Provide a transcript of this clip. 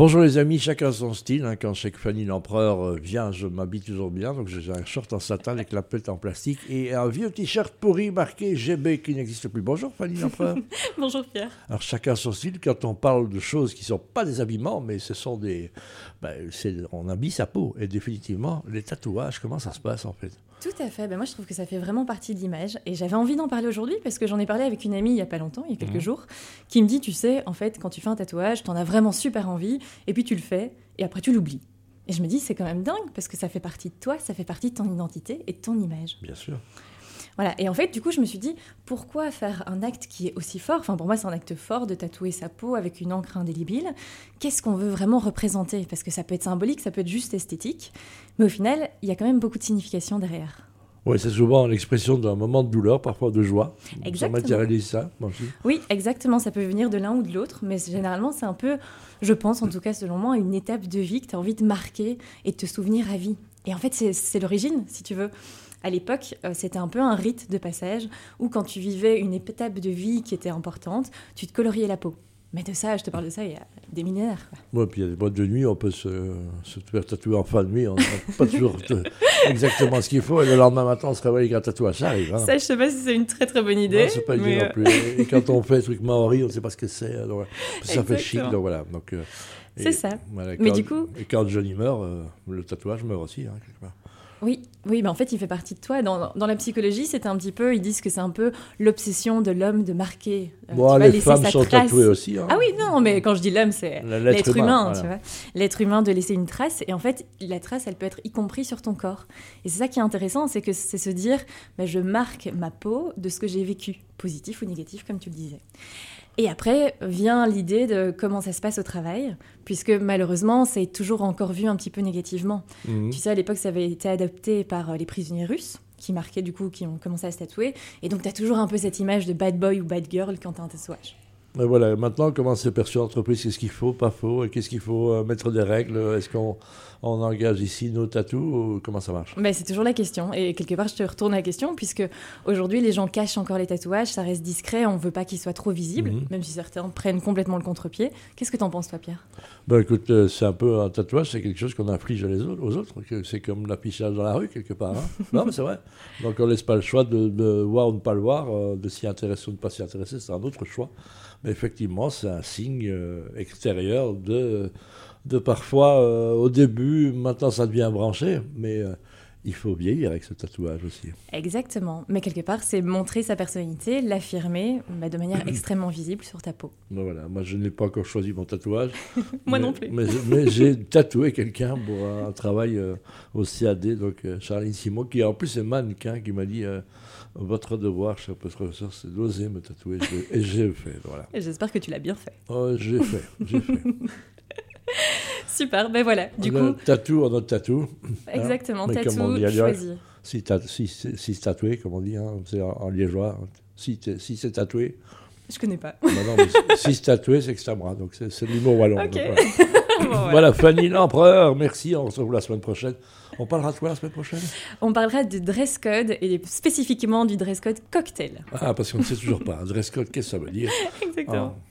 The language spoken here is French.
Bonjour les amis, chacun son style. hein. Quand Cheikh Fanny l'empereur euh, vient, je m'habille toujours bien. Donc j'ai un short en satin avec la pète en plastique et un vieux t-shirt pourri marqué GB qui n'existe plus. Bonjour Fanny l'empereur. Bonjour Pierre. Alors chacun son style quand on parle de choses qui ne sont pas des habillements, mais ce sont des... ben, on habille sa peau. Et définitivement, les tatouages, comment ça se passe en fait? Tout à fait. Ben moi, je trouve que ça fait vraiment partie de l'image. Et j'avais envie d'en parler aujourd'hui parce que j'en ai parlé avec une amie il y a pas longtemps, il y a quelques Mhm. jours, qui me dit, tu sais, en fait, quand tu fais un tatouage, t'en as vraiment super envie, et puis tu le fais, et après tu l'oublies. Et je me dis, c'est quand même dingue parce que ça fait partie de toi, ça fait partie de ton identité et de ton image. Bien sûr. Voilà. Et en fait, du coup, je me suis dit, pourquoi faire un acte qui est aussi fort? Enfin, pour moi, c'est un acte fort de tatouer sa peau avec une encre indélébile. Qu'est-ce qu'on veut vraiment représenter? Parce que ça peut être symbolique, ça peut être juste esthétique. Mais au final, il y a quand même beaucoup de signification derrière. Oui, c'est souvent l'expression d'un moment de douleur, parfois de joie. Exactement. matérialise ça, moi aussi. Oui, exactement. Ça peut venir de l'un ou de l'autre, mais généralement, c'est un peu, je pense en tout cas selon moi, une étape de vie que tu as envie de marquer et de te souvenir à vie. Et en fait, c'est- c'est l'origine, si tu veux. À l'époque, euh, c'était un peu un rite de passage où quand tu vivais une étape de vie qui était importante, tu te coloriais la peau. Mais de ça, je te parle de ça il y a des millénaires. quoi. Ouais, puis il y a des boîtes de nuit, on peut se, se faire tatouer en fin de nuit, on n'a pas toujours te- exactement ce qu'il faut, et le lendemain matin, on se réveille avec un tatouage, ça arrive. Hein. Ça, je sais pas si c'est une très très bonne idée. Non, c'est pas idée mais, non euh, plus. Et quand on fait un truc maori, on ne sait pas ce que c'est. alors, Ça fait chic, donc voilà. Donc, euh, et- C'est ça. voilà, Mais du coup- Et quand Johnny meurt, euh, le tatouage meurt aussi, hein, quelque part. Oui, oui, mais en fait, il fait partie de toi. Dans, dans la psychologie, c'est un petit peu, ils disent que c'est un peu l'obsession de l'homme de marquer. euh, tu Bon, vois, les femmes sont trace. tatouées aussi. hein. Ah oui, non, mais quand je dis l'homme, c'est l'être humain, voilà. tu vois. L'être humain de laisser une trace. Et en fait, la trace, elle peut être y compris sur ton corps. Et c'est ça qui est intéressant, c'est que c'est se dire, bah, je marque ma peau de ce que j'ai vécu, positif ou négatif, comme tu le disais. Et après vient l'idée de comment ça se passe au travail, puisque malheureusement, c'est toujours encore vu un petit peu négativement. Mhm. Tu sais, à l'époque, ça avait été adopté par euh, les prisonniers russes, qui marquaient du coup, qui ont commencé à se tatouer. Et donc, tu as toujours un peu cette image de bad boy ou bad girl quand tu as un tatouage. Mais voilà, maintenant, comment c'est perçu l'entreprise? Qu'est-ce qu'il faut, pas faux? Qu'est-ce qu'il faut euh, mettre des règles? Est-ce qu'on on engage ici nos tatous ou comment ça marche? Ben, c'est toujours la question. Et quelque part, je te retourne la question, puisque aujourd'hui, les gens cachent encore les tatouages, ça reste discret, on veut pas qu'ils soient trop visibles, Mhm. même si certains prennent complètement le contre-pied. Qu'est-ce que t'en penses, toi, Pierre? Ben écoute, euh, c'est un peu un tatouage, c'est quelque chose qu'on inflige les autres, aux autres. C'est comme l'affichage dans la rue, quelque part. hein. non, mais c'est vrai. Donc on laisse pas le choix de, de voir ou de ne pas le voir, euh, de s'y intéresser ou de ne pas s'y intéresser, c'est un autre choix. Effectivement, c'est un signe euh, extérieur de, de parfois, euh, au début, maintenant ça devient branché, mais euh, il faut vieillir avec ce tatouage aussi. Exactement. Mais quelque part, c'est montrer sa personnalité, l'affirmer ben, de manière extrêmement visible sur ta peau. Ben voilà, moi je n'ai pas encore choisi mon tatouage. Moi mais- non plus. Mais, mais j'ai tatoué quelqu'un pour un travail euh, au CAD, donc euh, Charline Simon, qui en plus est mannequin, qui m'a dit euh, Votre devoir, cher professeur, c'est d'oser me tatouer. Et j'ai fait, voilà. J'espère que tu l'as bien fait. Oh, j'ai fait, j'ai fait. Super, ben voilà. Du on coup, tatou, on a tatou. exactement, Mais tatou, choisi. Si, ta- si, si, si tatoué, comme on dit, hein, c'est en, en liégeois. Si, si c'est tatoué, Je connais pas. bah non, mais si c'est tatoué, c'est que c'est à moi. Donc c'est l'humour wallon. Ok. donc voilà. Bon, voilà. Voilà, Fanny l'empereur, merci. On se retrouve la semaine prochaine. On parlera de quoi la semaine prochaine? On parlera de dress code et spécifiquement du dress code cocktail. Ah, parce qu'on ne sait toujours pas. Un dress code, qu'est-ce que ça veut dire? Exactement. Ah,